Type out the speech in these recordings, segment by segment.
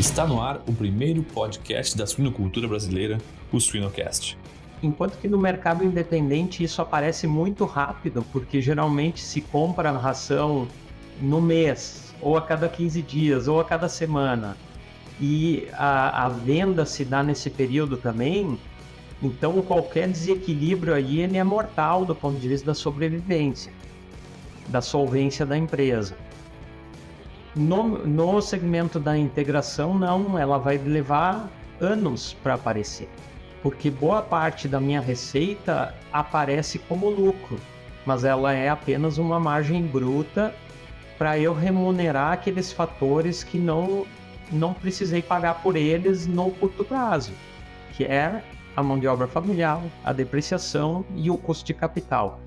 Está no ar o primeiro podcast da suinocultura brasileira, o Suinocast. Enquanto que no mercado independente isso aparece muito rápido, porque geralmente se compra a ração no mês, ou a cada 15 dias, ou a cada semana, e a, a venda se dá nesse período também, então qualquer desequilíbrio aí ele é mortal do ponto de vista da sobrevivência, da solvência da empresa. No, no segmento da integração, não, ela vai levar anos para aparecer porque boa parte da minha receita aparece como lucro, mas ela é apenas uma margem bruta para eu remunerar aqueles fatores que não não precisei pagar por eles no curto prazo, que é a mão de obra familiar, a depreciação e o custo de capital.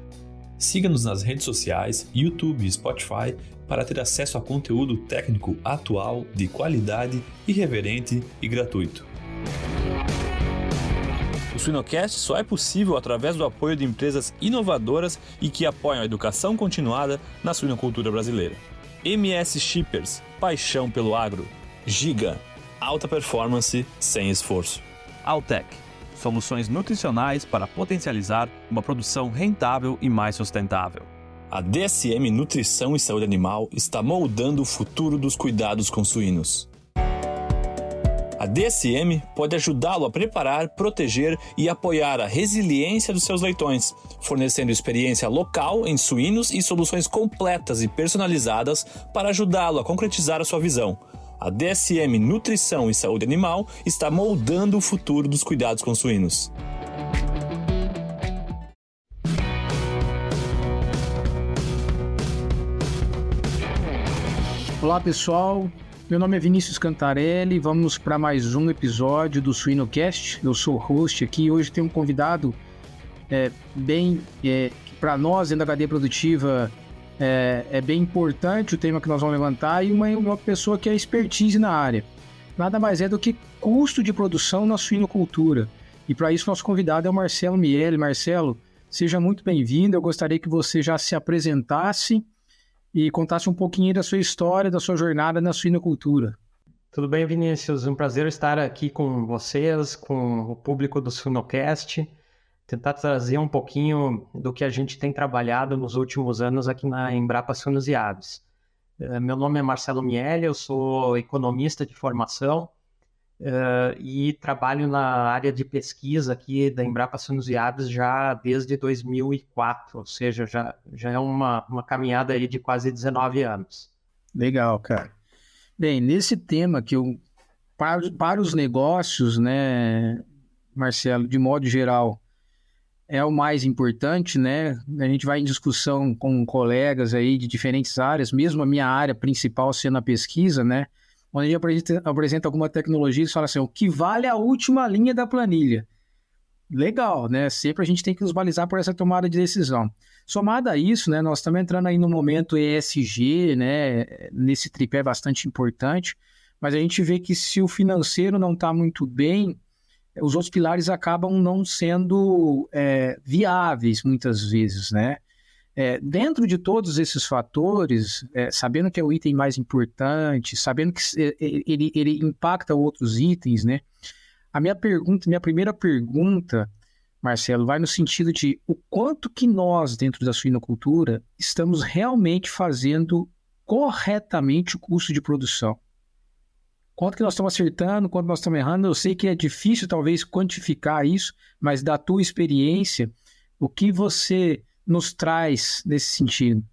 Siga-nos nas redes sociais, YouTube e Spotify para ter acesso a conteúdo técnico atual, de qualidade, irreverente e gratuito. O Suinocast só é possível através do apoio de empresas inovadoras e que apoiam a educação continuada na suinocultura brasileira. MS Shippers, paixão pelo agro. Giga, alta performance sem esforço. Altec, soluções nutricionais para potencializar uma produção rentável e mais sustentável. A DSM Nutrição e Saúde Animal está moldando o futuro dos cuidados com suínos. A DSM pode ajudá-lo a preparar, proteger e apoiar a resiliência dos seus leitões, fornecendo experiência local em suínos e soluções completas e personalizadas para ajudá-lo a concretizar a sua visão. A DSM Nutrição e Saúde Animal está moldando o futuro dos cuidados com suínos. Olá pessoal, meu nome é Vinícius Cantarelli, vamos para mais um episódio do Suinocast. Eu sou o host aqui hoje tem um convidado é, bem. É, para nós, dentro da cadeia produtiva, é, é, bem importante o tema que nós vamos levantar e uma, uma pessoa que é expertise na área. Nada mais é do que custo de produção na suinocultura. E para isso, nosso convidado é o Marcelo Miele. Marcelo, seja muito bem-vindo. Eu gostaria que você já se apresentasse e contasse um pouquinho da sua história, da sua jornada na suinocultura. Tudo bem, Vinícius? Um prazer estar aqui com vocês, com o público do Suinocast, tentar trazer um pouquinho do que a gente tem trabalhado nos últimos anos aqui na Embrapa Suínos e Aves. Eh, meu nome é Marcelo Miele, eu sou economista de formação, Uh, e trabalho na área de pesquisa aqui da Embrapa Sunos e Aves já desde 2004, ou seja, já, já é uma, uma caminhada aí de quase 19 anos. Legal, cara. Bem, nesse tema que eu, para, para os negócios, né, Marcelo, de modo geral, é o mais importante, né? A gente vai em discussão com colegas aí de diferentes áreas, mesmo a minha área principal sendo a pesquisa, né? Onde a gente apresenta, apresenta alguma tecnologia e fala assim, o que vale a última linha da planilha. Legal, né? Sempre a gente tem que nos balizar por essa tomada de decisão. Somado a isso, né, nós estamos entrando aí no momento ESG, né, nesse tripé bastante importante, mas a gente vê que se o financeiro não está muito bem, os outros pilares acabam não sendo é, viáveis muitas vezes, né? É, dentro de todos esses fatores, é, sabendo que é o item mais importante, sabendo que é, é, ele, ele impacta outros itens, né? A minha pergunta, minha primeira pergunta, Marcelo, vai no sentido de o quanto que nós, dentro da suinocultura, estamos realmente fazendo corretamente o custo de produção. Quanto que nós estamos acertando, quanto nós estamos errando. Eu sei que é difícil, talvez, quantificar isso, mas da tua experiência, o que você nos traz nesse sentido?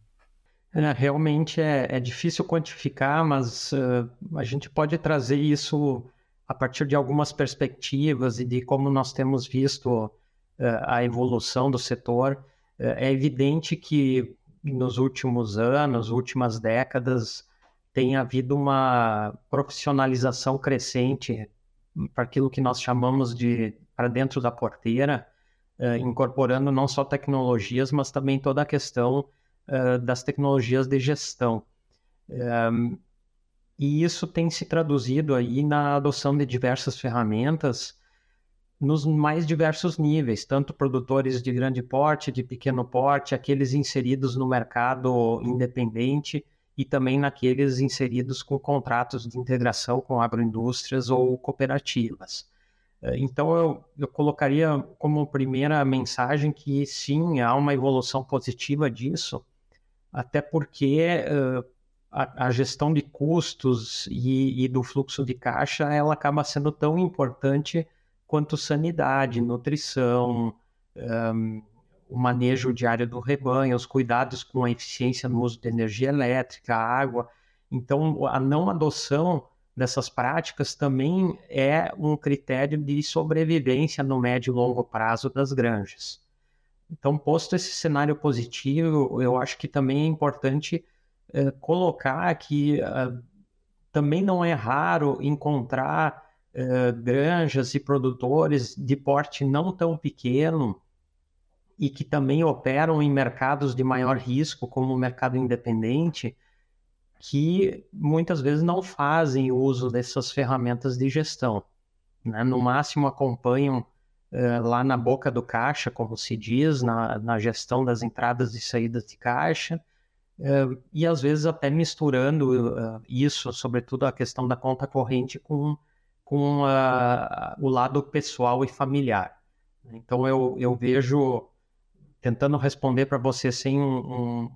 É, realmente é, é, difícil quantificar, mas uh, a gente pode trazer isso a partir de algumas perspectivas e de como nós temos visto uh, a evolução do setor. Uh, é evidente que nos últimos anos, últimas décadas, tem havido uma profissionalização crescente para aquilo que nós chamamos de para dentro da porteira, uh, incorporando não só tecnologias, mas também toda a questão uh, das tecnologias de gestão. Um, e isso tem se traduzido aí na adoção de diversas ferramentas nos mais diversos níveis, tanto produtores de grande porte, de pequeno porte, aqueles inseridos no mercado independente e também naqueles inseridos com contratos de integração com agroindústrias ou cooperativas. Eh, então, eu, eu colocaria como primeira mensagem que sim, há uma evolução positiva disso, até porque uh, a, a, gestão de custos e, e, do fluxo de caixa ela acaba sendo tão importante quanto sanidade, nutrição, um, o manejo diário do rebanho, os cuidados com a eficiência no uso de energia elétrica, água. Então, a não adoção dessas práticas também é um critério de sobrevivência no médio e longo prazo das granjas. Então, posto esse cenário positivo, eu acho que também é importante eh, colocar que uh, também não é raro encontrar uh, granjas e produtores de porte não tão pequeno e que também operam em mercados de maior risco, como o mercado independente, que muitas vezes não fazem uso dessas ferramentas de gestão. Né? No máximo acompanham uh, lá na boca do caixa, como se diz, na, na gestão das entradas e saídas de caixa, uh, e às vezes até misturando uh, isso, sobretudo a questão da conta corrente, com, com o lado pessoal e familiar. Então eu, eu vejo tentando responder para você sem um, um,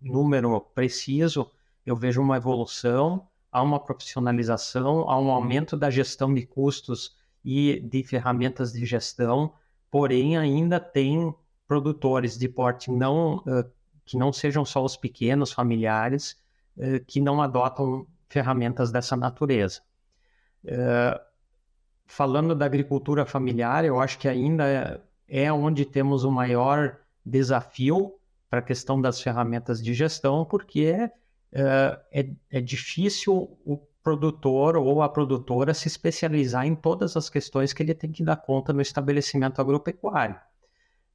número preciso, eu vejo uma evolução, há uma profissionalização, há um aumento da gestão de custos e de ferramentas de gestão, porém ainda tem produtores de porte não uh, que não sejam só os pequenos familiares uh, que não adotam ferramentas dessa natureza. Uh, falando da agricultura familiar, eu acho que ainda é, é onde temos o maior desafio para a questão das ferramentas de gestão, porque é, é, é difícil o produtor ou a produtora se especializar em todas as questões que ele tem que dar conta no estabelecimento agropecuário.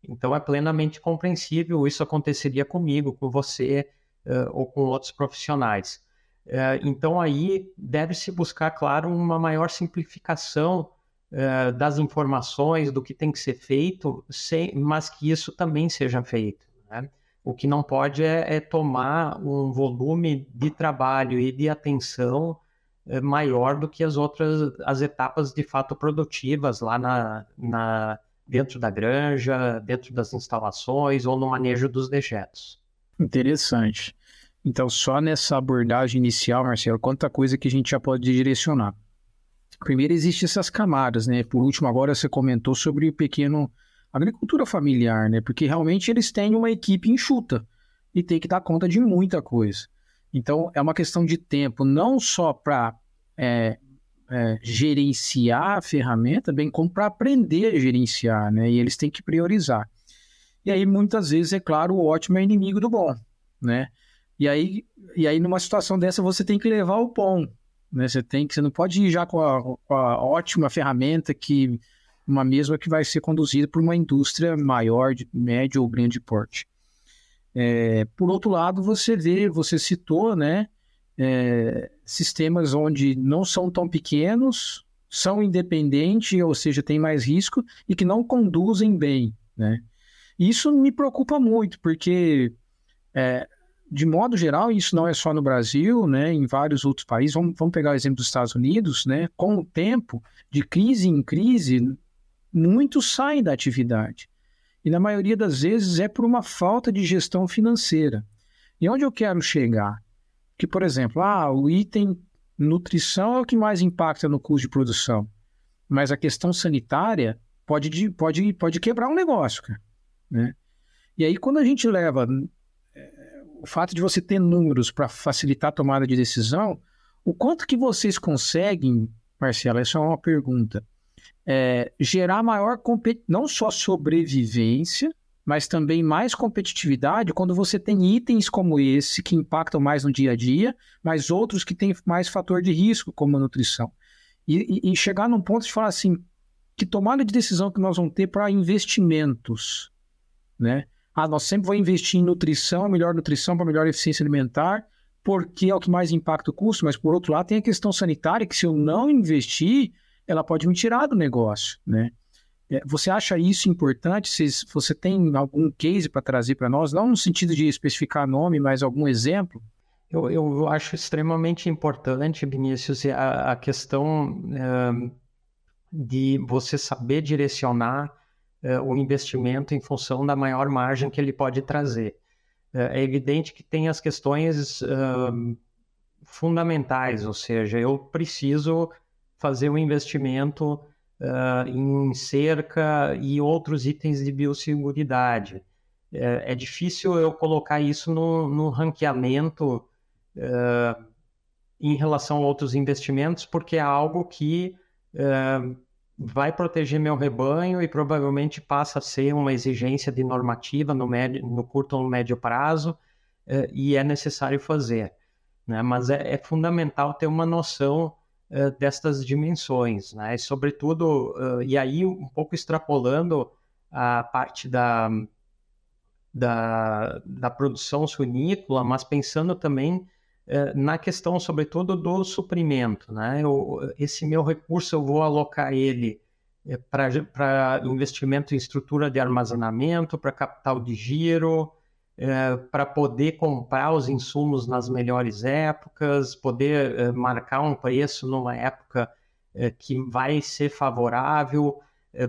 Então é plenamente compreensível, isso aconteceria comigo, com você uh, ou com outros profissionais. Uh, então aí deve-se buscar, claro, uma maior simplificação uh, das informações, do que tem que ser feito, sem, mas que isso também seja feito. Né? O que não pode é, é, tomar um volume de trabalho e de atenção uh, maior do que as outras, as etapas de fato produtivas lá na, na, dentro da granja, dentro das instalações ou no manejo dos dejetos. Interessante. Então, só nessa abordagem inicial, Marcelo, quanta coisa que a gente já pode direcionar. Primeiro, existem essas camadas, né? Por último, agora você comentou sobre o pequeno agricultura familiar, né? Porque realmente eles têm uma equipe enxuta e tem que dar conta de muita coisa. Então, é uma questão de tempo, não só para é, é, gerenciar a ferramenta, bem como para aprender a gerenciar, né? E eles têm que priorizar. E aí, muitas vezes, é claro, o ótimo é inimigo do bom, né? E aí, e aí, numa situação dessa, você tem que levar o bom, né? Você tem que, você não pode ir já com a, com a ótima ferramenta que uma mesma que vai ser conduzida por uma indústria maior, de médio ou grande porte. É, por outro lado, você vê, você citou, né, é, sistemas onde não são tão pequenos, são independentes, ou seja, tem mais risco e que não conduzem bem, né? Isso me preocupa muito, porque é, de modo geral, isso não é só no Brasil, né, em vários outros países. Vamos, vamos pegar o exemplo dos Estados Unidos, né? Com o tempo, de crise em crise, muitos saem da atividade. E na maioria das vezes é por uma falta de gestão financeira. E onde eu quero chegar? Que, por exemplo, ah, o item nutrição é o que mais impacta no custo de produção. Mas a questão sanitária pode, pode, pode quebrar um negócio, cara, né? E aí, quando a gente leva o fato de você ter números para facilitar a tomada de decisão, o quanto que vocês conseguem, Marcelo, essa é uma pergunta, é, gerar maior, não só sobrevivência, mas também mais competitividade quando você tem itens como esse que impactam mais no dia a dia, mas outros que têm mais fator de risco, como a nutrição. E, e, e chegar num ponto de falar assim, que tomada de decisão que nós vamos ter para investimentos, né? Ah, nós sempre vamos investir em nutrição, melhor nutrição para melhor eficiência alimentar, porque é o que mais impacta o custo, mas por outro lado tem a questão sanitária, que se eu não investir, ela pode me tirar do negócio, né? É, você acha isso importante? Se você tem algum case para trazer para nós, não no sentido de especificar nome, mas algum exemplo? Eu, eu acho extremamente importante, Vinícius, a, a questão é, de você saber direcionar é, o investimento em função da maior margem que ele pode trazer. É, é evidente que tem as questões fundamentais, ou seja, eu preciso fazer um investimento uh, em cerca e outros itens de biosseguridade. É, é difícil eu colocar isso no, no ranqueamento uh, em relação a outros investimentos, porque é algo que uh, vai proteger meu rebanho e provavelmente passa a ser uma exigência de normativa no, médio, no curto ou no médio prazo, e é necessário fazer. Né? Mas é, é fundamental ter uma noção destas dimensões, né? E sobretudo, uh, e aí um pouco extrapolando a parte da, da, da produção suinícola, mas pensando também na questão, sobretudo, do suprimento, né? Eu, esse meu recurso eu vou alocar ele para investimento em estrutura de armazenamento, para capital de giro, é, para poder comprar os insumos nas melhores épocas, poder é, marcar um preço numa época é, que vai ser favorável,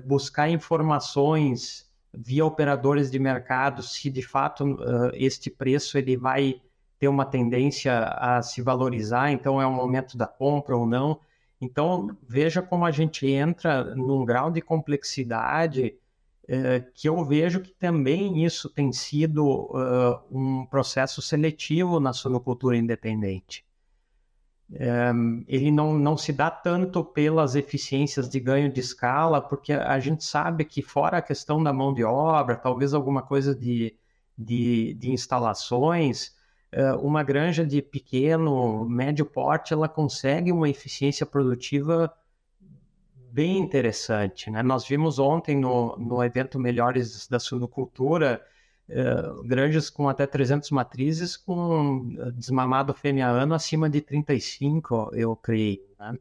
buscar informações via operadores de mercado se de fato este preço ele vai ter uma tendência a se valorizar, então é o momento da compra ou não. Então veja como a gente entra num grau de complexidade é, que eu vejo que também isso tem sido uh, um processo seletivo na suinocultura independente. É, ele não, não se dá tanto pelas eficiências de ganho de escala, porque a gente sabe que, fora a questão da mão de obra, talvez alguma coisa de, de, de instalações, uma granja de pequeno, médio porte, ela consegue uma eficiência produtiva bem interessante. Né? Nós vimos ontem no, no evento Melhores da Suinocultura uh, granjas com até 300 matrizes com desmamado fêmea ano acima de 35, eu criei. Né?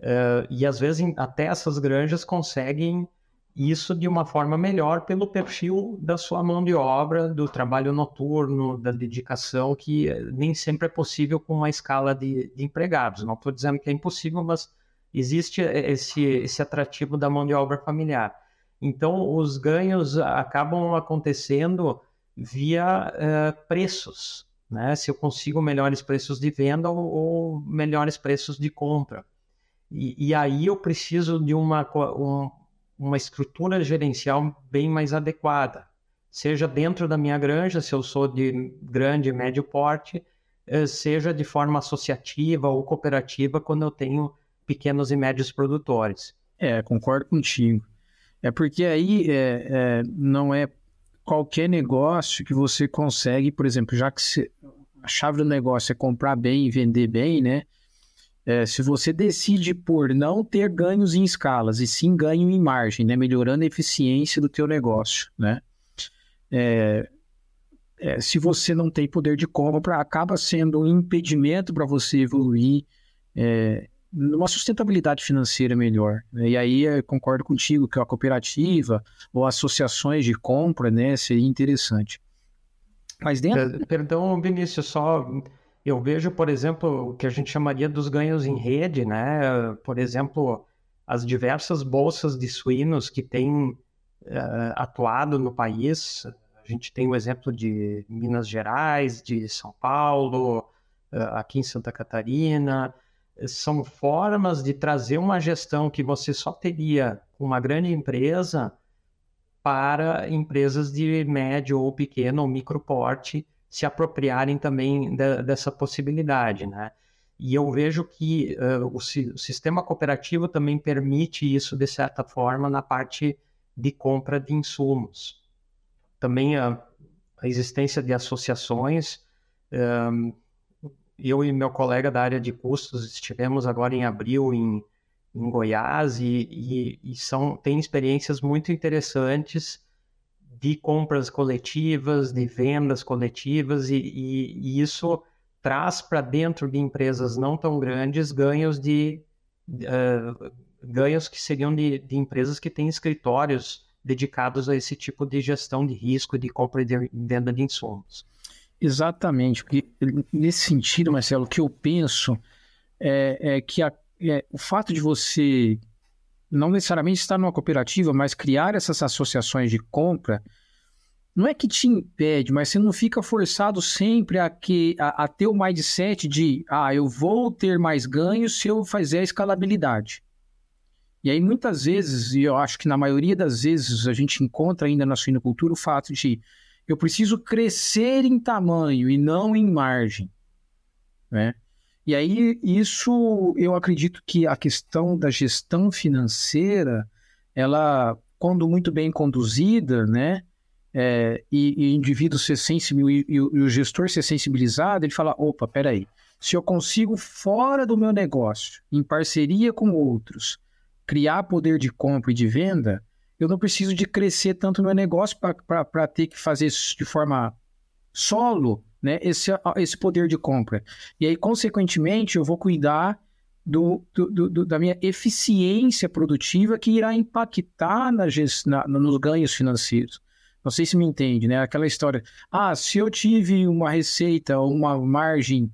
Uh, e às vezes até essas granjas conseguem isso de uma forma melhor pelo perfil da sua mão de obra, do trabalho noturno, da dedicação, que nem sempre é possível com uma escala de, de empregados. Não estou dizendo que é impossível, mas existe esse, esse atrativo da mão de obra familiar. Então, os ganhos acabam acontecendo via uh, preços, né? Se eu consigo melhores preços de venda ou, ou melhores preços de compra. E, e, aí eu preciso de uma, um, uma estrutura gerencial bem mais adequada, seja dentro da minha granja, se eu sou de grande médio porte, eh, seja de forma associativa ou cooperativa, quando eu tenho pequenos e médios produtores. É, concordo contigo. É porque aí é, é, não é qualquer negócio que você consegue, por exemplo, já que se, a chave do negócio é comprar bem e vender bem, né? É, se você decide por não ter ganhos em escalas e sim ganho em margem, né? Melhorando a eficiência do teu negócio, né? É, é, se você não tem poder de compra, acaba sendo um impedimento para você evoluir é, numa sustentabilidade financeira melhor. Né? E aí eu concordo contigo que a cooperativa ou associações de compra né, seria interessante. Mas dentro... Perdão, Vinícius, só eu vejo, por exemplo, o que a gente chamaria dos ganhos em rede, né? Por exemplo, as diversas bolsas de suínos que têm uh, atuado no país. A gente tem o exemplo de Minas Gerais, de São Paulo, uh, aqui em Santa Catarina são formas de trazer uma gestão que você só teria com uma grande empresa para empresas de médio ou pequeno ou micro porte se apropriarem também de, dessa possibilidade, né? E eu vejo que uh, o, o, sistema cooperativo também permite isso de certa forma na parte de compra de insumos. Também a, a existência de associações um, eu e meu colega da área de custos estivemos agora em abril em, em Goiás e, e, e, são, tem experiências muito interessantes de compras coletivas, de vendas coletivas e, e isso traz para dentro de empresas não tão grandes ganhos de uh, ganhos que seriam de, de, empresas que têm escritórios dedicados a esse tipo de gestão de risco de compra e de venda de insumos. Exatamente, porque nesse sentido, Marcelo, o que eu penso é, é que a, é, o fato de você não necessariamente estar numa cooperativa, mas criar essas associações de compra, não é que te impede, mas você não fica forçado sempre a, que, a, a ter o mindset de, ah, eu vou ter mais ganhos se eu fizer a escalabilidade. E aí, muitas vezes, e eu acho que na maioria das vezes, a gente encontra ainda na suinocultura o fato de eu preciso crescer em tamanho e não em margem. Né? E aí, isso eu acredito que a questão da gestão financeira, ela, quando muito bem conduzida, né? É, e, e indivíduo ser sensibil e, e, o gestor ser sensibilizado, ele fala: opa, peraí, se eu consigo fora do meu negócio, em parceria com outros, criar poder de compra e de venda, eu não preciso de crescer tanto meu negócio para ter que fazer isso de forma solo, né, esse, esse poder de compra. E aí, consequentemente, eu vou cuidar do, do, do, da minha eficiência produtiva que irá impactar na, na, nos ganhos financeiros. Não sei se me entende, né? Aquela história, ah, se eu tive uma receita ou uma margem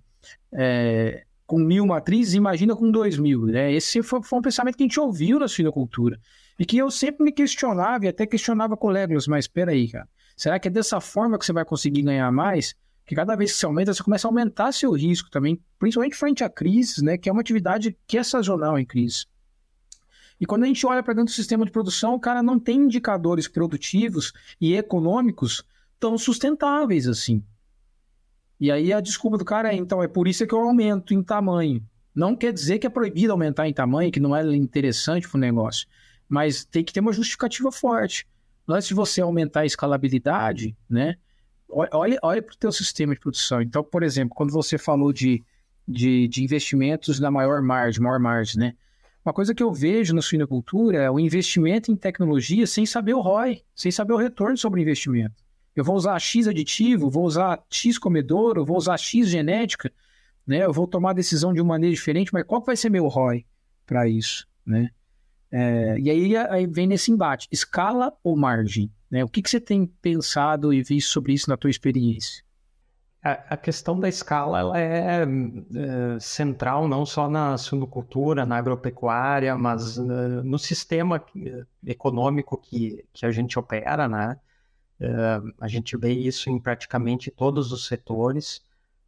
é, com mil matrizes, imagina com dois mil. Né? Esse foi, foi, um pensamento que a gente ouviu na suinocultura. E que eu sempre me questionava e até questionava colegas, mas espera aí, cara. Será que é dessa forma que você vai conseguir ganhar mais? Que cada vez que você aumenta, você começa a aumentar seu risco também, principalmente frente a crises, né? Que é uma atividade que é sazonal em crise. E quando a gente olha para dentro do sistema de produção, o cara não tem indicadores produtivos e econômicos tão sustentáveis assim. E aí a desculpa do cara é, então, é por isso que eu aumento em tamanho. Não quer dizer que é proibido aumentar em tamanho, que não é interessante para o negócio, mas tem que ter uma justificativa forte. Antes de você aumentar a escalabilidade, né? Olha, olha para o teu sistema de produção. Então, por exemplo, quando você falou de, de, de investimentos na maior margem, maior margem, né? Uma coisa que eu vejo na suinocultura é o investimento em tecnologia sem saber o ROI, sem saber o retorno sobre o investimento eu vou usar X aditivo, vou usar X comedor, eu vou usar X genética, né? Eu vou tomar a decisão de uma maneira diferente, mas qual vai ser meu ROI para isso, né? É, e aí, aí, vem nesse embate, escala ou margem? Né? O que, que você tem pensado e visto sobre isso na tua experiência? A, questão da escala ela é, é, central não só na suinocultura, na agropecuária, mas uh, no sistema econômico que, que a gente opera, né? Uh, a gente vê isso em praticamente todos os setores,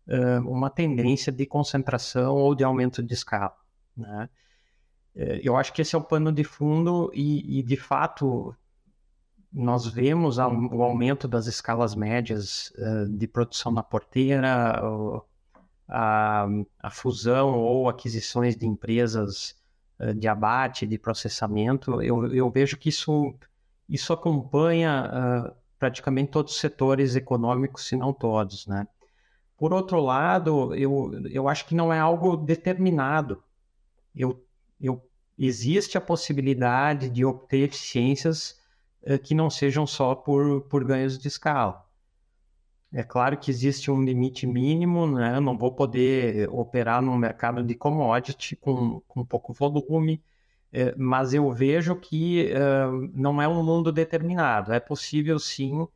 uh, uma tendência de concentração ou de aumento de escala. Né? Uh, eu acho que esse é o pano de fundo e, e de fato, nós vemos o aumento das escalas médias de produção na porteira, a, a, fusão ou aquisições de empresas de abate, de processamento. Eu, eu vejo que isso, isso acompanha praticamente todos os setores econômicos, se não todos, né? Por outro lado, eu, eu acho que não é algo determinado. Eu, eu, existe a possibilidade de obter eficiências uh, que não sejam só por, por ganhos de escala. É claro que existe um limite mínimo, né? Não vou poder operar no mercado de commodity com, com pouco volume, é, mas eu vejo que não é um mundo determinado. É possível sim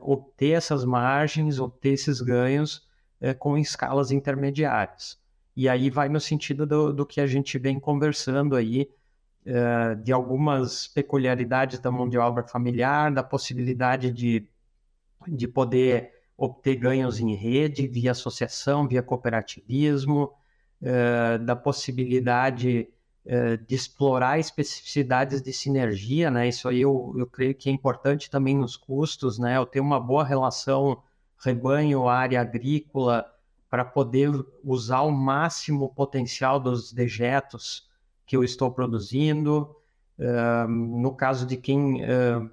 obter essas margens, obter esses ganhos com escalas intermediárias. E aí vai no sentido do, do que a gente vem conversando aí, de algumas peculiaridades da mão de obra familiar, da possibilidade de, de poder obter ganhos em rede, via associação, via cooperativismo, da possibilidade eh, de explorar especificidades de sinergia, né? Isso aí eu, eu creio que é importante também nos custos, né? Eu ter uma boa relação rebanho, área agrícola, para poder usar o máximo potencial dos dejetos que eu estou produzindo. Uh, no caso de quem uh,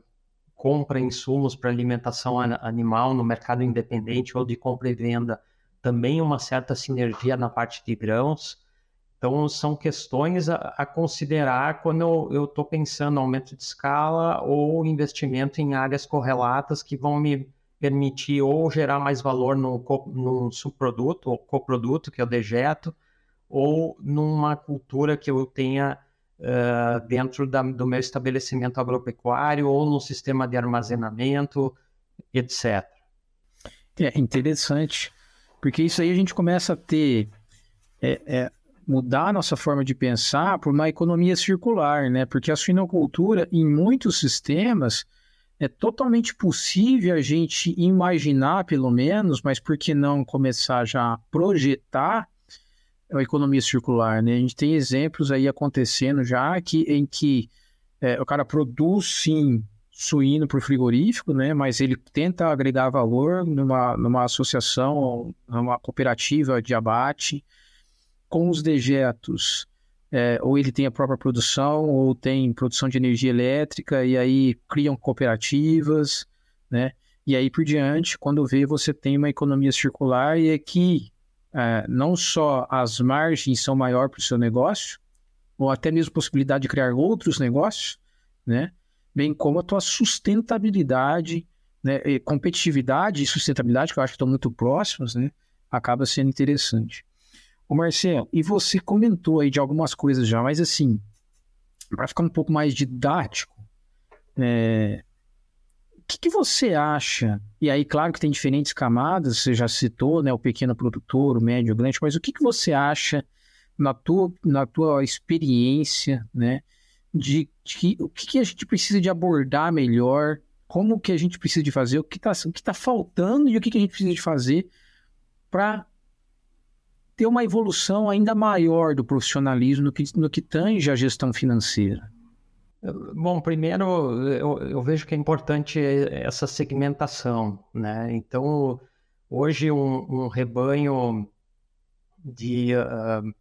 compra insumos para alimentação animal no mercado independente ou de compra e venda, também uma certa sinergia na parte de grãos. Então, são questões a, a considerar quando eu estou pensando aumento de escala ou investimento em áreas correlatas que vão me permitir ou gerar mais valor no, no subproduto ou coproduto, que é o dejeto, ou numa cultura que eu tenha uh, dentro da, do meu estabelecimento agropecuário ou no sistema de armazenamento, etc. É interessante, porque isso aí a gente começa a ter é, é, mudar a nossa forma de pensar por uma economia circular, né? Porque a suinocultura, em muitos sistemas, é totalmente possível a gente imaginar, pelo menos, mas por que não começar já a projetar a economia circular, né? A gente tem exemplos aí acontecendo já que, em que é, o cara produz, sim, suíno para o frigorífico, né? Mas ele tenta agregar valor numa, numa associação, numa cooperativa de abate, com os dejetos, é, ou ele tem a própria produção, ou tem produção de energia elétrica, e aí criam cooperativas, né? E aí por diante, quando vê, você tem uma economia circular e aqui é, não só as margens são maiores para o seu negócio, ou até mesmo possibilidade de criar outros negócios, né? Bem como a tua sustentabilidade, né? E competitividade e sustentabilidade, que eu acho que estão muito próximas, né? Acaba sendo interessante. Ô Marcelo, e você comentou aí de algumas coisas já, mas assim, para ficar um pouco mais didático, é... o que, que, você acha? E aí, claro que tem diferentes camadas, você já citou, né, o pequeno produtor, o médio, o grande, mas o que, que você acha na tua, na tua experiência, né, de, de o que, que a gente precisa de abordar melhor, como que a gente precisa de fazer, o que está tá faltando e o que, que a gente precisa de fazer para ter uma evolução ainda maior do profissionalismo no que, no que tange a gestão financeira? Bom, primeiro eu, eu, vejo que é importante essa segmentação, né? Então, hoje um, um rebanho de uh,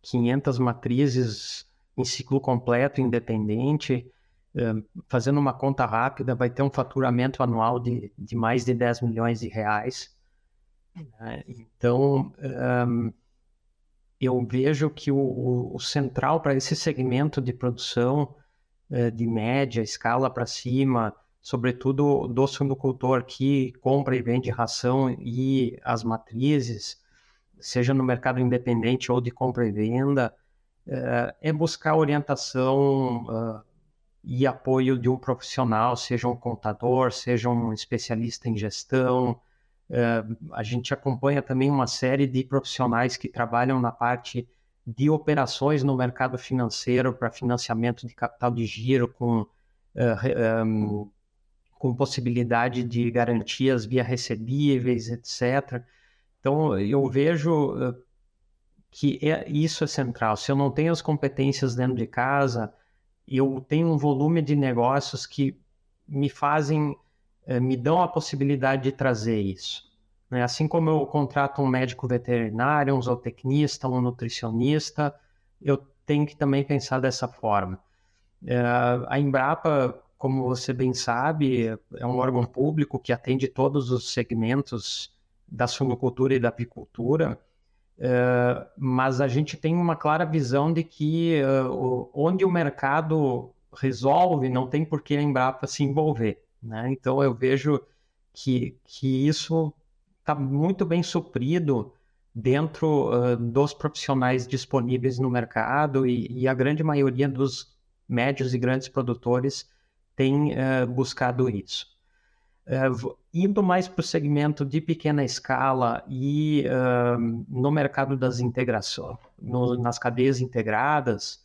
500 matrizes em ciclo completo, independente, uh, fazendo uma conta rápida, vai ter um faturamento anual de, de mais de 10 milhões de reais. Né? Então, eu vejo que o, central para esse segmento de produção uh, de média escala para cima, sobretudo do suinocultor que compra e vende ração e as matrizes, seja no mercado independente ou de compra e venda, uh, é buscar orientação uh, e apoio de um profissional, seja um contador, seja um especialista em gestão, Uh, a gente acompanha também uma série de profissionais que trabalham na parte de operações no mercado financeiro para financiamento de capital de giro com, uh, um, com possibilidade de garantias via recebíveis, etc. Então, eu vejo que é, isso é central. Se eu não tenho as competências dentro de casa, eu tenho um volume de negócios que me fazem eh, me dão a possibilidade de trazer isso. Né? Assim como eu contrato um médico veterinário, um zootecnista, um nutricionista, eu tenho que também pensar dessa forma. Eh, a Embrapa, como você bem sabe, é um órgão público que atende todos os segmentos da suinocultura e da apicultura, uh, mas a gente tem uma clara visão de que onde o mercado resolve, não tem por que a Embrapa se envolver. Né? Então eu vejo que, que isso está muito bem suprido dentro uh, dos profissionais disponíveis no mercado e, e, a grande maioria dos médios e grandes produtores tem uh, buscado isso. Uh, indo mais para o segmento de pequena escala e no mercado das integrações, no, nas cadeias integradas,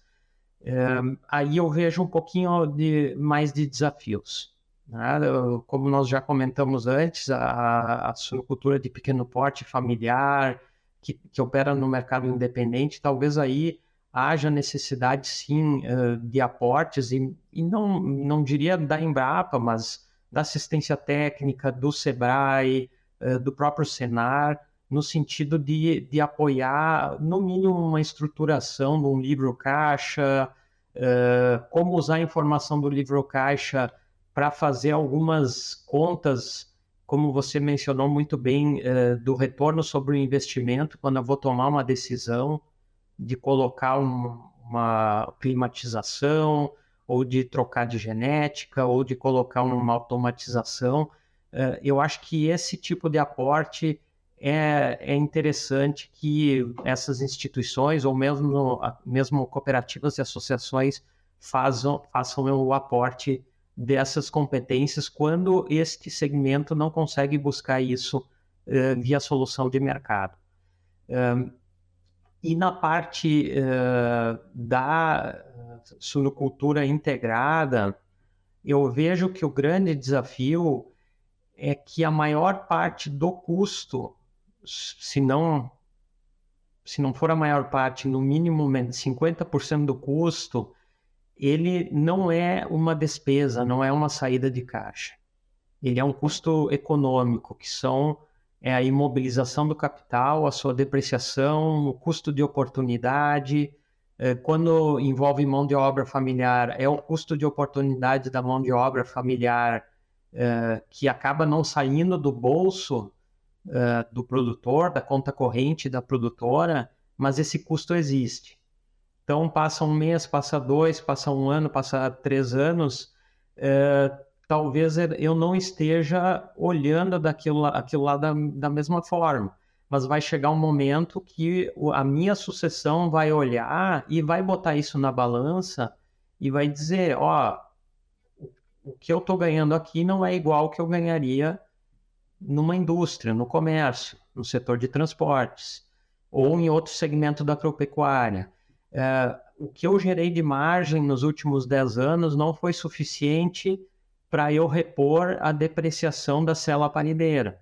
aí eu vejo um pouquinho de, mais de desafios. Né? Como nós já comentamos antes, a, a suinocultura de pequeno porte familiar, que, que, opera no mercado independente, talvez aí haja necessidade sim de aportes, e, e não, não diria da Embrapa, mas da assistência técnica, do SEBRAE, do próprio Senar, no sentido de, de apoiar, no mínimo, uma estruturação de um livro-caixa, como usar a informação do livro-caixa para fazer algumas contas, como você mencionou muito bem, eh, do retorno sobre o investimento, quando eu vou tomar uma decisão de colocar um, uma climatização, ou de trocar de genética, ou de colocar uma automatização. Eh, eu acho que esse tipo de aporte é, é interessante que essas instituições, ou mesmo, mesmo cooperativas e associações, façam, façam o aporte dessas competências quando este segmento não consegue buscar isso uh, via solução de mercado. Um, e na parte uh, da suinocultura integrada, eu vejo que o grande desafio é que a maior parte do custo, se não se não for a maior parte, no mínimo 50% do custo, ele não é uma despesa, não é uma saída de caixa. Ele é um custo econômico, que são é a imobilização do capital, a sua depreciação, o custo de oportunidade. É, quando envolve mão de obra familiar, é o custo de oportunidade da mão de obra familiar é, que acaba não saindo do bolso uh, do produtor, da conta corrente da produtora, mas esse custo existe. Então, passa um mês, passa dois, passa um ano, passa três anos, uh, talvez eu não esteja olhando daquilo, aquilo lá da, da mesma forma. Mas vai chegar um momento que a minha sucessão vai olhar e vai botar isso na balança e vai dizer, ó, o que eu estou ganhando aqui não é igual ao que eu ganharia numa indústria, no comércio, no setor de transportes, ou em outro segmento da agropecuária. É, o que eu gerei de margem nos últimos 10 anos não foi suficiente para eu repor a depreciação da célula parideira.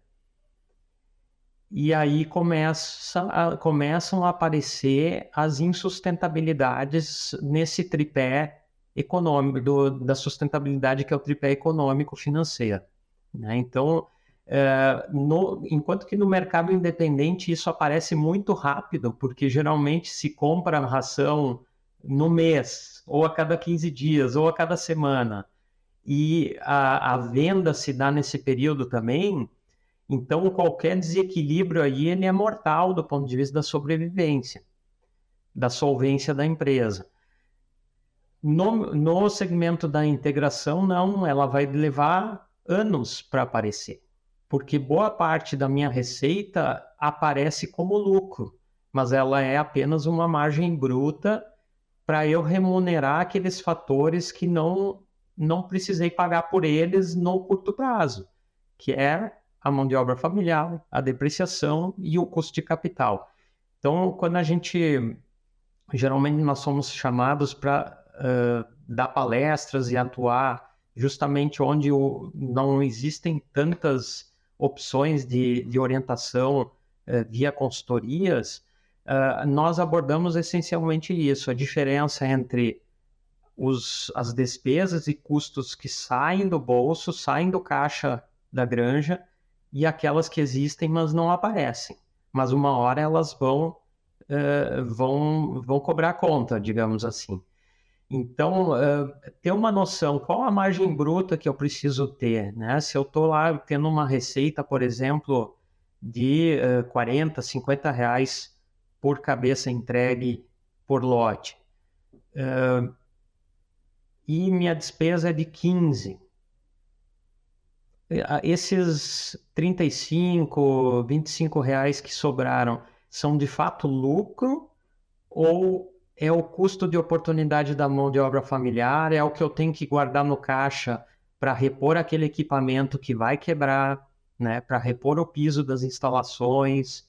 E aí começa a, começam a aparecer as insustentabilidades nesse tripé econômico, do, da sustentabilidade que é o tripé econômico-financeiro. Né? Então, é, no, enquanto que no mercado independente isso aparece muito rápido, porque geralmente se compra ração no mês, ou a cada 15 dias, ou a cada semana, e a, a venda se dá nesse período também, então qualquer desequilíbrio aí ele é mortal do ponto de vista da sobrevivência, da solvência da empresa. No, no segmento da integração, não, ela vai levar anos para aparecer porque boa parte da minha receita aparece como lucro, mas ela é apenas uma margem bruta para eu remunerar aqueles fatores que não não precisei pagar por eles no curto prazo, que é a mão de obra familiar, a depreciação e o custo de capital. Então, quando a gente geralmente nós somos chamados para uh, dar palestras e atuar justamente onde o, não existem tantas opções de, de orientação uh, via consultorias, uh, nós abordamos essencialmente isso, a diferença entre os, as despesas e custos que saem do bolso, saem do caixa da granja e aquelas que existem, mas não aparecem. Mas uma hora elas vão, uh, vão, vão cobrar conta, digamos assim. Então, uh, ter uma noção, qual a margem bruta que eu preciso ter, né? Se eu estou lá tendo uma receita, por exemplo, de uh, 40, 50 reais por cabeça entregue por lote, uh, e minha despesa é de 15, esses 35, 25 reais que sobraram são de fato lucro ou é o custo de oportunidade da mão de obra familiar, é o que eu tenho que guardar no caixa para repor aquele equipamento que vai quebrar, né, para repor o piso das instalações,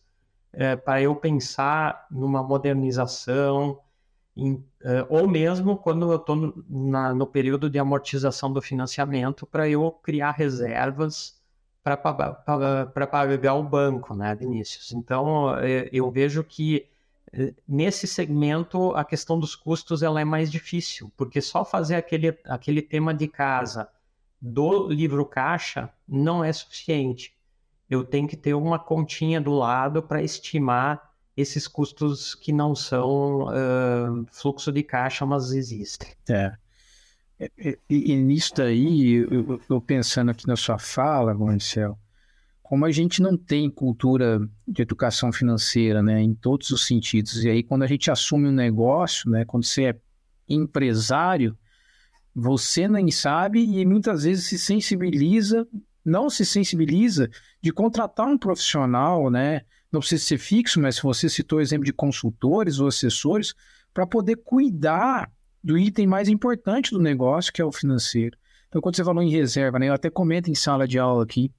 é, para eu pensar numa modernização, em, é, ou mesmo quando eu estou no, no período de amortização do financiamento, para eu criar reservas para pagar o banco, né, Vinícius? Então, é, eu vejo que Nesse segmento, a questão dos custos ela é mais difícil, porque só fazer aquele, aquele tema de casa do livro caixa não é suficiente. Eu tenho que ter uma continha do lado para estimar esses custos que não são uh, fluxo de caixa, mas existem. É. E, e, e nisso daí, eu, eu, pensando aqui na sua fala, Marcelo, como a gente não tem cultura de educação financeira, né, em todos os sentidos, e aí quando a gente assume um negócio, né, quando você é empresário, você nem sabe e muitas vezes se sensibiliza, não se sensibiliza de contratar um profissional, né, não precisa ser fixo, mas você citou o exemplo de consultores ou assessores, para poder cuidar do item mais importante do negócio, que é o financeiro. Então, quando você falou em reserva, né, eu até comento em sala de aula aqui,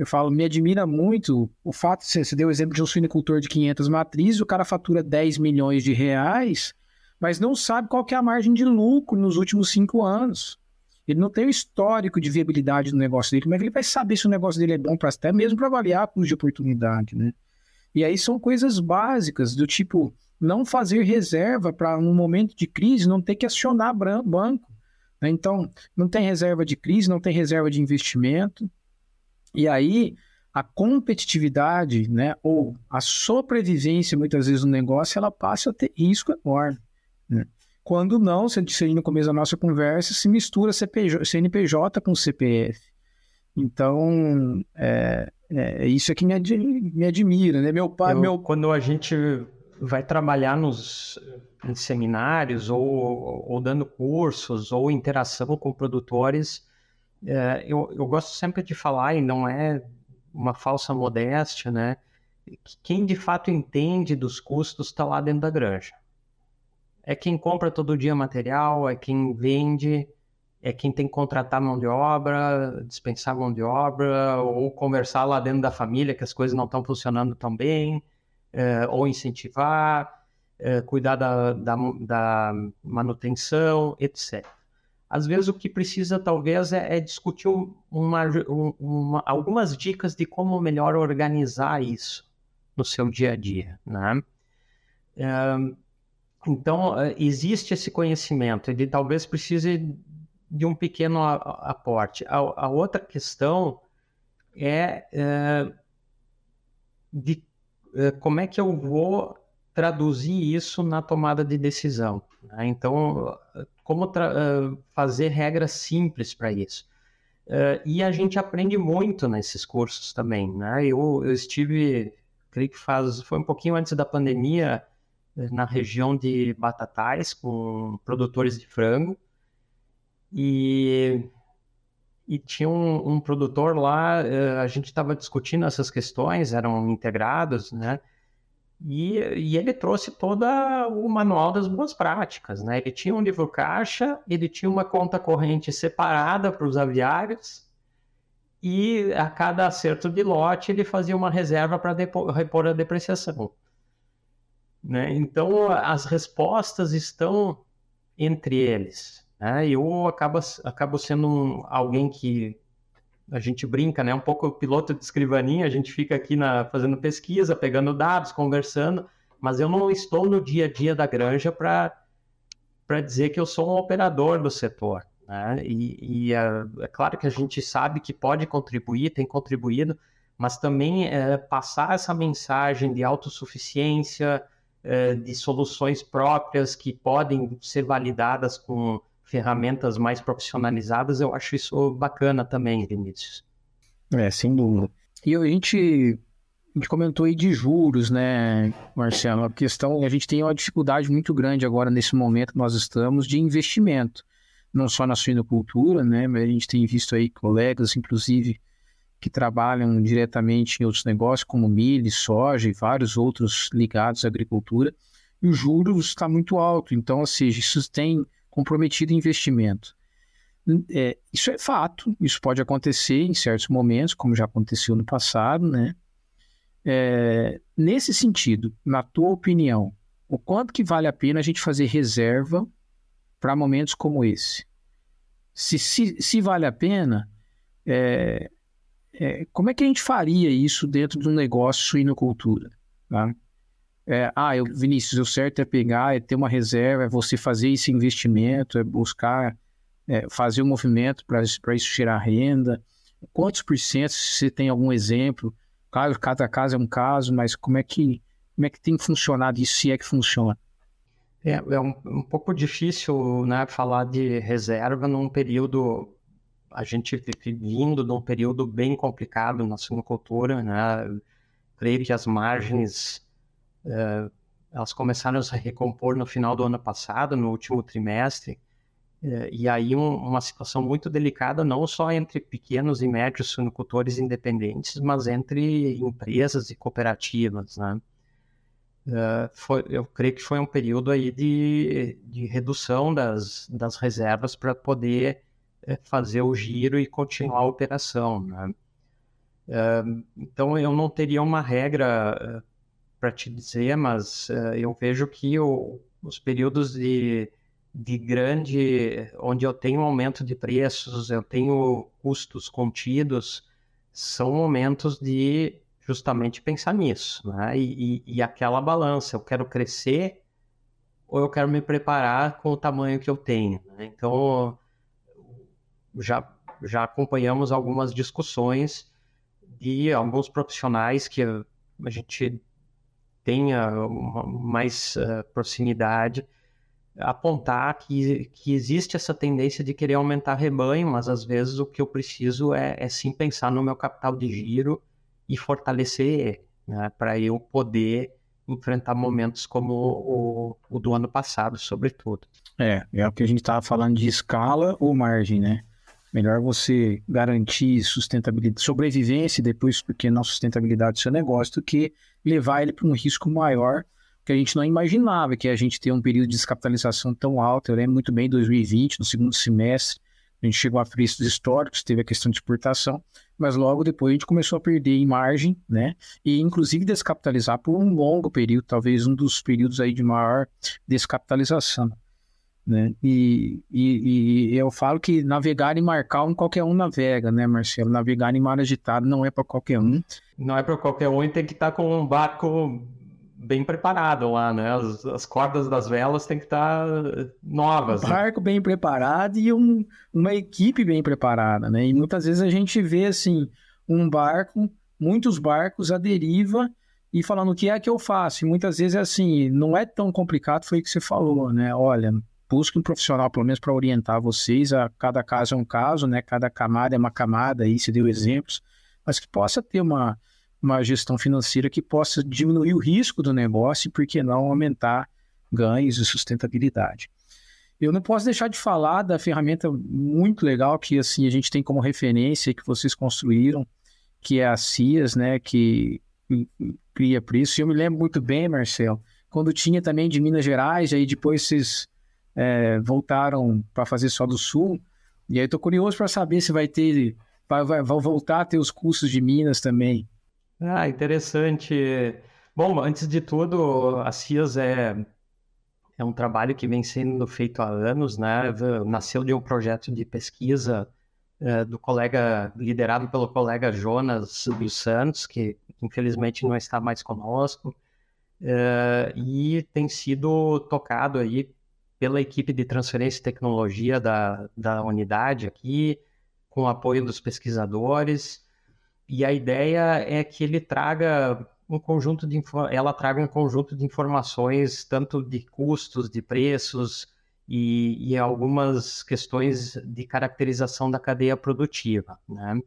Eu falo, me admira muito o fato, você, você deu o exemplo de um suinicultor de 500 matrizes, o cara fatura 10 milhões de reais, mas não sabe qual que é a margem de lucro nos últimos cinco anos. Ele não tem o histórico de viabilidade do negócio dele. Como é que ele vai saber se o negócio dele é bom para até mesmo para avaliar custo de oportunidade, né? E aí são coisas básicas do tipo não fazer reserva para um momento de crise não ter que acionar banco. Né? Então, não tem reserva de crise, não tem reserva de investimento. E aí, a competitividade, né, ou a sobrevivência, muitas vezes, no negócio, ela passa a ter risco enorme. Né? Quando não, se aí no começo da nossa conversa, se mistura CPJ, CNPJ com CPF. Então, é, é isso é que me, ad, me admira, né? Meu pai, Eu, meu... Quando a gente vai trabalhar nos em seminários ou, ou dando cursos ou interação com produtores, é, eu, eu gosto sempre de falar, e não é uma falsa modéstia, né? Que quem de fato entende dos custos está lá dentro da granja. É quem compra todo dia material, é quem vende, é quem tem que contratar mão de obra, dispensar mão de obra, ou conversar lá dentro da família que as coisas não estão funcionando tão bem, é, ou incentivar é, cuidar da, da, da, manutenção, etc. Às vezes o que precisa talvez é, é discutir uma, uma, algumas dicas de como melhor organizar isso no seu dia a dia, né? Então existe esse conhecimento, ele talvez precise de um pequeno aporte. A, a outra questão é, é de é, como é que eu vou traduzir isso na tomada de decisão. Né? Então, como fazer regras simples para isso? Uh, e a gente aprende muito nesses cursos também. Né? Eu, eu, estive, creio que faz, foi um pouquinho antes da pandemia, na região de Batatais, com produtores de frango. E, e tinha um, um produtor lá, uh, a gente estava discutindo essas questões, eram integrados, né? E, e, ele trouxe todo o manual das boas práticas, né? Ele tinha um livro caixa, ele tinha uma conta corrente separada para os aviários e a cada acerto de lote ele fazia uma reserva para repor a depreciação. Né? Então as respostas estão entre eles. Né? Eu acabo, acabo sendo um, alguém que a gente brinca, né? Um pouco piloto de escrivaninha, a gente fica aqui na, fazendo pesquisa, pegando dados, conversando, mas eu não estou no dia a dia da granja para dizer que eu sou um operador do setor. Né? E, e é, é, claro que a gente sabe que pode contribuir, tem contribuído, mas também é, passar essa mensagem de autossuficiência, é, de soluções próprias que podem ser validadas com ferramentas mais profissionalizadas, eu acho isso bacana também, Vinícius. É, sem dúvida. E a gente, a gente comentou aí de juros, né, Marcelo? A questão, a gente tem uma dificuldade muito grande agora, nesse momento que nós estamos, de investimento. Não só na suinocultura, né, mas a gente tem visto aí colegas, inclusive, que trabalham diretamente em outros negócios, como milho, soja e vários outros ligados à agricultura, e o juros está muito alto. Então, ou seja, isso tem comprometido investimento. É, isso é fato, isso pode acontecer em certos momentos, como já aconteceu no passado, né? É, nesse sentido, na tua opinião, o quanto que vale a pena a gente fazer reserva para momentos como esse? Se, se, se vale a pena, é, é, como é que a gente faria isso dentro de um negócio suinocultura? Tá? É, ah, eu, Vinícius, o certo é pegar, é ter uma reserva, é você fazer esse investimento, é buscar é, fazer um movimento para isso gerar renda. Quantos por cento, se você tem algum exemplo? Claro, cada caso é um caso, mas como é que, como é que tem funcionado isso, se é que funciona? É, é um, um pouco difícil né, falar de reserva num período a gente vindo de um período bem complicado na suinocultura, né? Creio que as margens Uh, elas começaram a se recompor no final do ano passado, no último trimestre, uh, e aí um, uma situação muito delicada, não só entre pequenos e médios suinocultores independentes, mas entre empresas e cooperativas, né? Uh, foi, eu creio que foi um período aí de, de redução das, das reservas para poder fazer o giro e continuar a operação, né? Então eu não teria uma regra para te dizer, mas uh, eu vejo que o, os períodos de, de grande, onde eu tenho aumento de preços, eu tenho custos contidos, são momentos de justamente pensar nisso, né? E, e, e, aquela balança, eu quero crescer ou eu quero me preparar com o tamanho que eu tenho. Né? Então, já, já acompanhamos algumas discussões de alguns profissionais que a gente tenha mais uh, proximidade, apontar que, que existe essa tendência de querer aumentar rebanho, mas às vezes o que eu preciso é, é sim pensar no meu capital de giro e fortalecer né, para eu poder enfrentar momentos como o, o, do ano passado, sobretudo. É, é o que a gente estava falando de escala ou margem, né? Melhor você garantir sustentabilidade, sobrevivência depois, porque não sustentabilidade do seu negócio, do que levar ele para um risco maior que a gente não imaginava, que a gente ter um período de descapitalização tão alto. Eu lembro muito bem 2020, no segundo semestre, a gente chegou a preços históricos, teve a questão de exportação, mas logo depois a gente começou a perder em margem, né? E inclusive descapitalizar por um longo período, talvez um dos períodos aí de maior descapitalização. Né? E, e, e, eu falo que navegar em mar calmo qualquer um navega, né, Marcelo? Navegar em mar agitado não é para qualquer um. Não é para qualquer um e tem que estar tá com um barco bem preparado lá, né? As, as cordas das velas tem que estar tá novas. Um né? barco bem preparado e um, uma equipe bem preparada, né? E muitas vezes a gente vê assim um barco, muitos barcos à deriva e falando o que é que eu faço. E muitas vezes é assim, não é tão complicado, foi o que você falou, né? Olha, busque um profissional pelo menos para orientar vocês. A cada caso é um caso, né? Cada camada é uma camada. Aí você deu exemplos, mas que possa ter uma uma gestão financeira que possa diminuir o risco do negócio e, por que não, aumentar ganhos e sustentabilidade. Eu não posso deixar de falar da ferramenta muito legal que assim a gente tem como referência que vocês construíram, que é a CIAS, né, que cria preço. E eu me lembro muito bem, Marcelo, quando tinha também de Minas Gerais, aí depois vocês é, voltaram para fazer só do Sul. E aí estou curioso para saber se vai ter, vai, vai, vai voltar a ter os cursos de Minas também. Ah, interessante. Bom, antes de tudo, a CIAS é, é um trabalho que vem sendo feito há anos, né? Nasceu de um projeto de pesquisa é, do colega, liderado pelo colega Jonas dos Santos, que infelizmente não está mais conosco, é, e tem sido tocado aí pela equipe de transferência e tecnologia da, da unidade aqui, com o apoio dos pesquisadores. E a ideia é que ele traga um conjunto de ela traga um conjunto de informações tanto de custos, de preços e, e algumas questões de caracterização da cadeia produtiva. Né?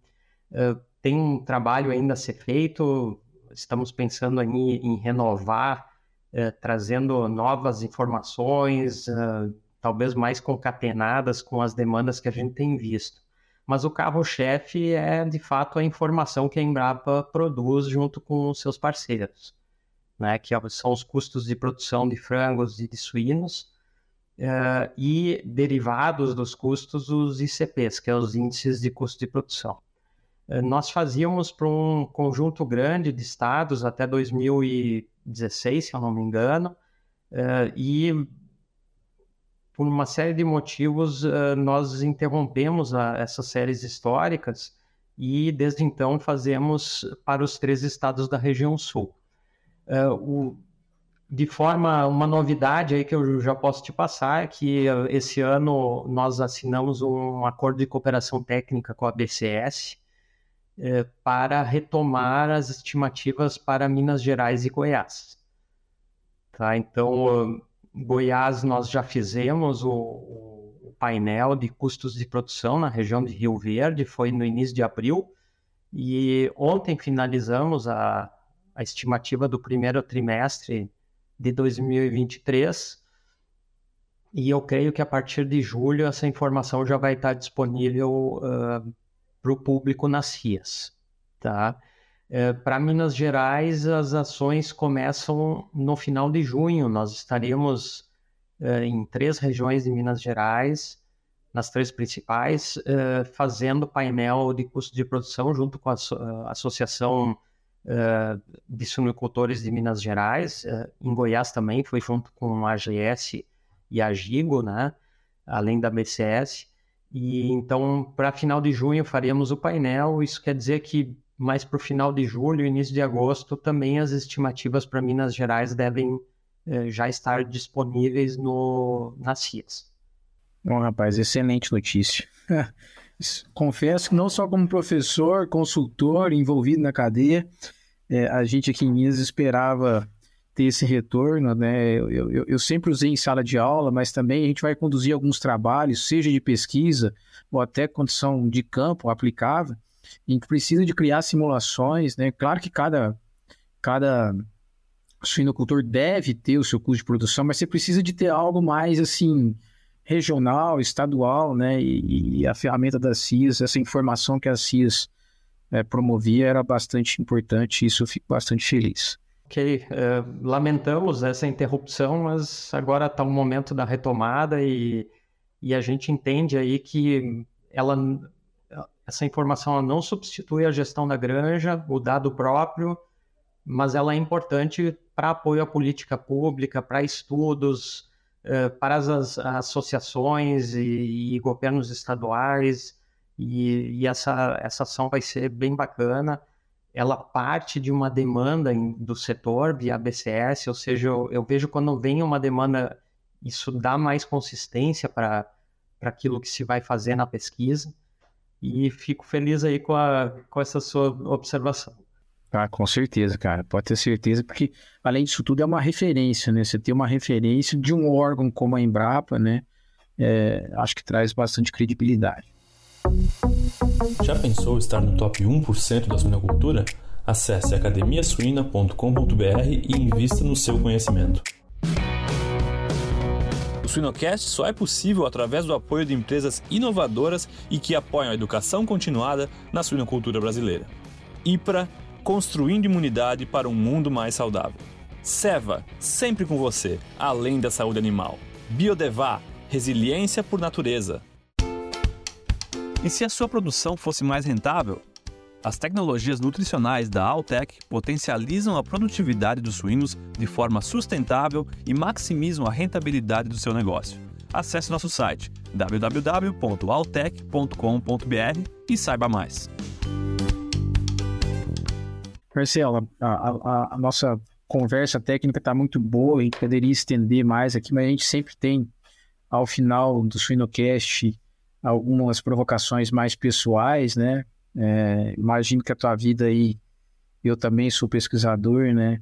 Uh, tem um trabalho ainda a ser feito, estamos pensando em, em renovar, uh, trazendo novas informações, uh, talvez mais concatenadas com as demandas que a gente tem visto mas o carro-chefe é de fato a informação que a Embrapa produz junto com os seus parceiros, né? que são os custos de produção de frangos e de suínos, uh, e derivados dos custos, os ICPs, que são é os índices de custo de produção. Uh, nós fazíamos para um conjunto grande de estados até 2016, se eu não me engano, uh, e por uma série de motivos, uh, nós interrompemos essas séries históricas e desde então fazemos para os três estados da região sul. De forma, uma novidade aí que eu já posso te passar é que esse ano nós assinamos um acordo de cooperação técnica com a BCS para retomar as estimativas para Minas Gerais e Goiás. Tá? Então, Goiás, nós já fizemos o, o, painel de custos de produção na região de Rio Verde, foi no início de abril, e ontem finalizamos a, a estimativa do primeiro trimestre de 2023. E eu creio que a partir de julho essa informação já vai estar disponível uh, para o público nas CIAs. Tá? É, Para Minas Gerais, as ações começam no final de junho. Nós estaríamos é, em três regiões de Minas Gerais nas três principais, uh, fazendo painel de custo de produção junto com a Associação uh, de Suinocultores de Minas Gerais, uh, em Goiás também, foi junto com a AGS e a Gigo, né? além da BCS. E então, para final de junho, faremos o painel. Isso quer dizer que mais para o final de julho, início de agosto, também as estimativas para Minas Gerais devem já estar disponíveis no, nas CIAs. Bom, rapaz, excelente notícia. Confesso que não só como professor, consultor, envolvido na cadeia, é, a gente aqui em Minas esperava ter esse retorno, né? Eu, eu, eu, sempre usei em sala de aula, mas também a gente vai conduzir alguns trabalhos, seja de pesquisa ou até condição de campo aplicável, em que precisa de criar simulações, né? Claro que cada, cada suinocultor deve ter o seu custo de produção, mas você precisa de ter algo mais assim regional, estadual, né? E, e, a ferramenta da CIS, essa informação que a CIS é, promovia era bastante importante. Isso eu fico bastante feliz. Ok, uh, lamentamos essa interrupção, mas agora está o momento da retomada e, e a gente entende aí que ela, essa informação não substitui a gestão da granja, o dado próprio, mas ela é importante para apoio à política pública, para estudos, eh, para as, associações e, e, governos estaduais, e, e, essa, essa ação vai ser bem bacana. Ela parte de uma demanda em, do setor via BCS, ou seja, eu, eu, vejo quando vem uma demanda, isso dá mais consistência para aquilo que se vai fazer na pesquisa, e fico feliz aí com, a, com essa sua observação. Ah, com certeza, cara. Pode ter certeza, porque além disso tudo é uma referência, né? Você ter uma referência de um órgão como a Embrapa, né? É, acho que traz bastante credibilidade. Já pensou estar no top 1% da suinocultura? Acesse academiasuina.com.br e invista no seu conhecimento. O Suinocast só é possível através do apoio de empresas inovadoras e que apoiam a educação continuada na suinocultura brasileira. IPRA construindo imunidade para um mundo mais saudável. Seva, sempre com você, além da saúde animal. Biodevá, resiliência por natureza. E se a sua produção fosse mais rentável? As tecnologias nutricionais da Altec potencializam a produtividade dos suínos de forma sustentável e maximizam a rentabilidade do seu negócio. Acesse nosso site www.altec.com.br e saiba mais. Marcelo, a, a, a nossa conversa técnica está muito boa, gente poderia estender mais aqui, mas a gente sempre tem, ao final do Suinocast, algumas provocações mais pessoais, né? É, imagino que a tua vida aí, eu também sou pesquisador, né?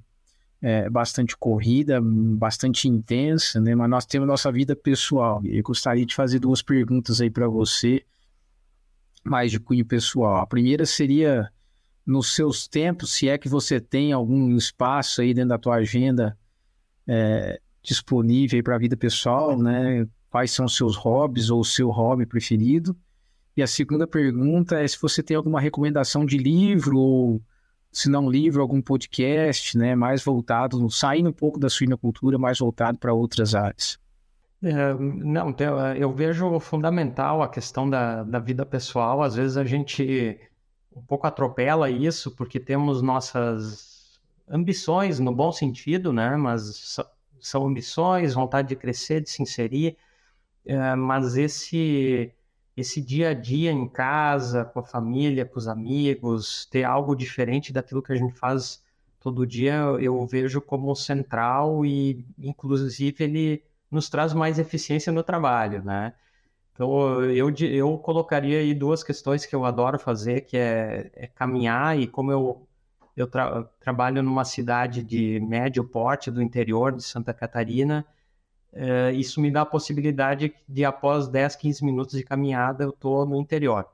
É bastante corrida, bastante intensa, né? Mas nós temos nossa vida pessoal. Eu gostaria de fazer duas perguntas aí para você, mais de cunho pessoal. A primeira seria nos seus tempos, se é que você tem algum espaço aí dentro da tua agenda é, disponível para a vida pessoal, né? Quais são os seus hobbies ou o seu hobby preferido? E a segunda pergunta é se você tem alguma recomendação de livro ou, se não livro, algum podcast, né? Mais voltado, saindo um pouco da suinocultura, mais voltado para outras áreas. É, não, eu vejo fundamental a questão da, da vida pessoal. Às vezes a gente um pouco atropela isso, porque temos nossas ambições, no bom sentido, né? Mas são ambições, vontade de crescer, de se inserir, é, mas esse esse dia a dia em casa, com a família, com os amigos, ter algo diferente daquilo que a gente faz todo dia, eu vejo como central e, inclusive, ele nos traz mais eficiência no trabalho, né? Então, eu, eu colocaria aí duas questões que eu adoro fazer, que é, é caminhar e como eu, eu tra trabalho numa cidade de médio porte do interior de Santa Catarina, é, isso me dá a possibilidade de, após 10, 15 minutos de caminhada, eu estou no interior.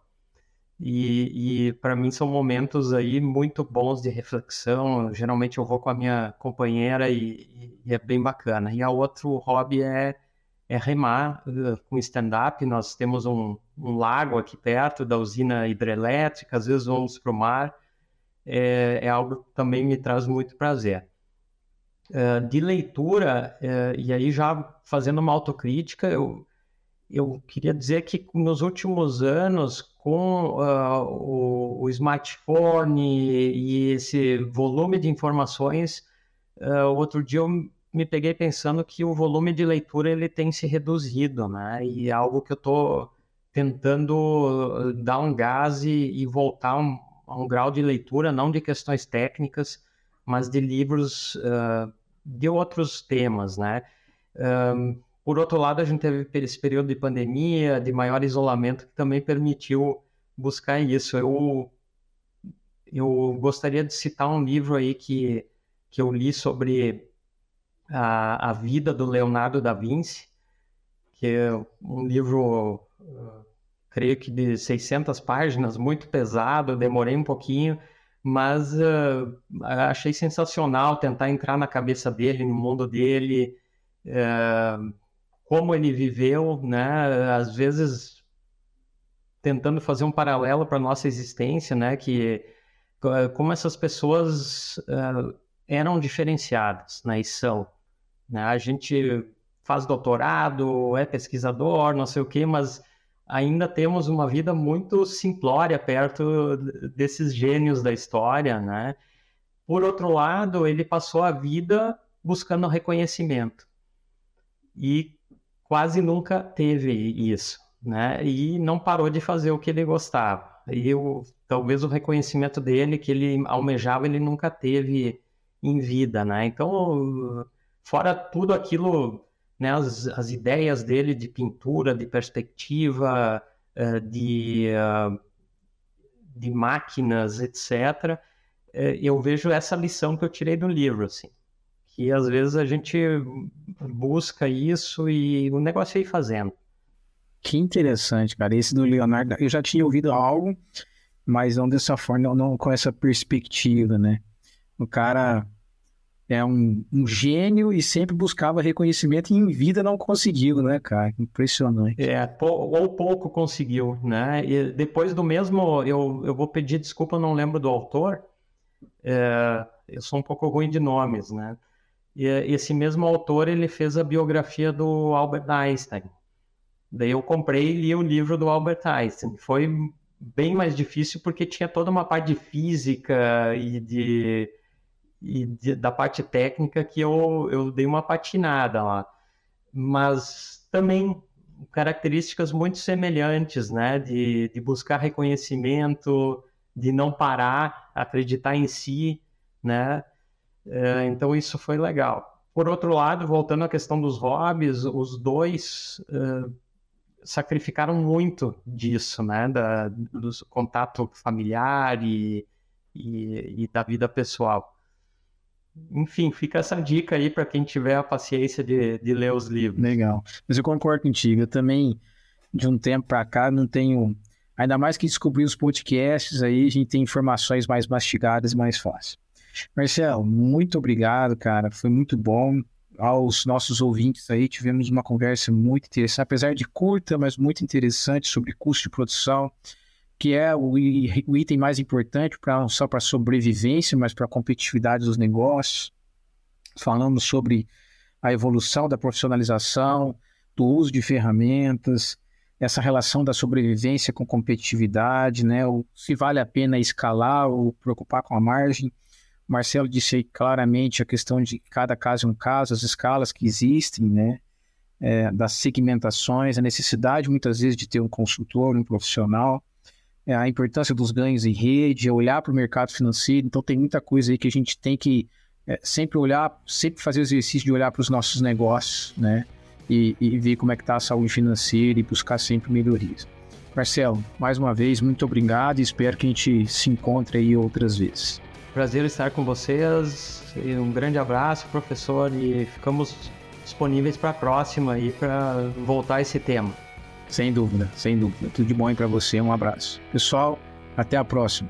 E, e para mim são momentos aí muito bons de reflexão. Geralmente eu vou com a minha companheira e, e é bem bacana. E a outro hobby é é remar uh, com stand-up. Nós temos um, um, lago aqui perto da usina hidrelétrica, às vezes vamos para o mar. É, é, algo que também me traz muito prazer. Uh, de leitura, uh, e aí já fazendo uma autocrítica, eu, eu queria dizer que nos últimos anos, com uh, o, o, smartphone e esse volume de informações, uh, outro dia eu me peguei pensando que o volume de leitura ele tem se reduzido, né? E é algo que eu estou tentando dar um gás e, e voltar um, a um, grau de leitura, não de questões técnicas, mas de livros uh, de outros temas, né? Um, por outro lado, a gente teve esse período de pandemia, de maior isolamento, que também permitiu buscar isso. Eu, eu gostaria de citar um livro aí que, que eu li sobre a, a vida do Leonardo da Vinci, que é um livro, creio que de 600 páginas, muito pesado, demorei um pouquinho, mas uh, achei sensacional tentar entrar na cabeça dele, no mundo dele, uh, como ele viveu, né? Às vezes tentando fazer um paralelo para nossa existência, né? Que como essas pessoas uh, eram diferenciadas né? são. Né? A gente faz doutorado, é pesquisador, não sei o quê, mas ainda temos uma vida muito simplória perto desses gênios da história, né? Por outro lado, ele passou a vida buscando reconhecimento. E quase nunca teve isso, né? E não parou de fazer o que ele gostava. E talvez o reconhecimento dele que ele almejava ele nunca teve em vida, né? Então, fora tudo aquilo, né? As, as ideias dele de pintura, de perspectiva, eh, de eh, de máquinas, etc. Eh, eu vejo essa lição que eu tirei do livro, assim que às vezes a gente busca isso e o negócio é ir fazendo. Que interessante, cara. Esse do Leonardo, eu já tinha ouvido algo, mas não dessa forma, não, não com essa perspectiva, né? O cara é um, um, gênio e sempre buscava reconhecimento e em vida não conseguiu, né, cara? Impressionante. É, ou pouco conseguiu, né? E depois do mesmo, eu, eu vou pedir desculpa, não lembro do autor, é, eu sou um pouco ruim de nomes, né? E esse mesmo autor ele fez a biografia do Albert Einstein. Daí eu comprei e li o livro do Albert Einstein. Foi bem mais difícil porque tinha toda uma parte de física e de, e de da parte técnica que eu, eu dei uma patinada lá. Mas também características muito semelhantes, né? De, de buscar reconhecimento, de não parar, acreditar em si, né? É, então isso foi legal. Por outro lado, voltando à questão dos hobbies, os dois uh, sacrificaram muito disso, né? Da, do contato familiar e, e, e da vida pessoal. Enfim, fica essa dica aí para quem tiver a paciência de, de ler os livros. Legal. Mas eu concordo contigo. Eu também, de um tempo para cá, não tenho. Ainda mais que descobri os podcasts aí, a gente tem informações mais mastigadas e mais fáceis. Marcelo, muito obrigado, cara. Foi muito bom. Aos nossos ouvintes aí, tivemos uma conversa muito interessante, apesar de curta, mas muito interessante sobre custo de produção, que é o, o item mais importante, pra, não só para a sobrevivência, mas para a competitividade dos negócios. Falamos sobre a evolução da profissionalização, do uso de ferramentas, essa relação da sobrevivência com competitividade, né? O, se vale a pena escalar ou preocupar com a margem. Marcelo disse claramente a questão de cada caso é um caso, as escalas que existem, né? É, das segmentações, a necessidade muitas vezes de ter um consultor, um profissional, é, a importância dos ganhos em rede, olhar para o mercado financeiro. Então, tem muita coisa aí que a gente tem que é, sempre olhar, sempre fazer o exercício de olhar para os nossos negócios, né? E, e ver como é que está a saúde financeira e buscar sempre melhorias. Marcelo, mais uma vez, muito obrigado e espero que a gente se encontre aí outras vezes. Prazer estar com vocês. Um grande abraço, professor, e ficamos disponíveis para a próxima e para voltar esse tema. Sem dúvida, sem dúvida. Tudo de bom aí para você. Um abraço. Pessoal, até a próxima.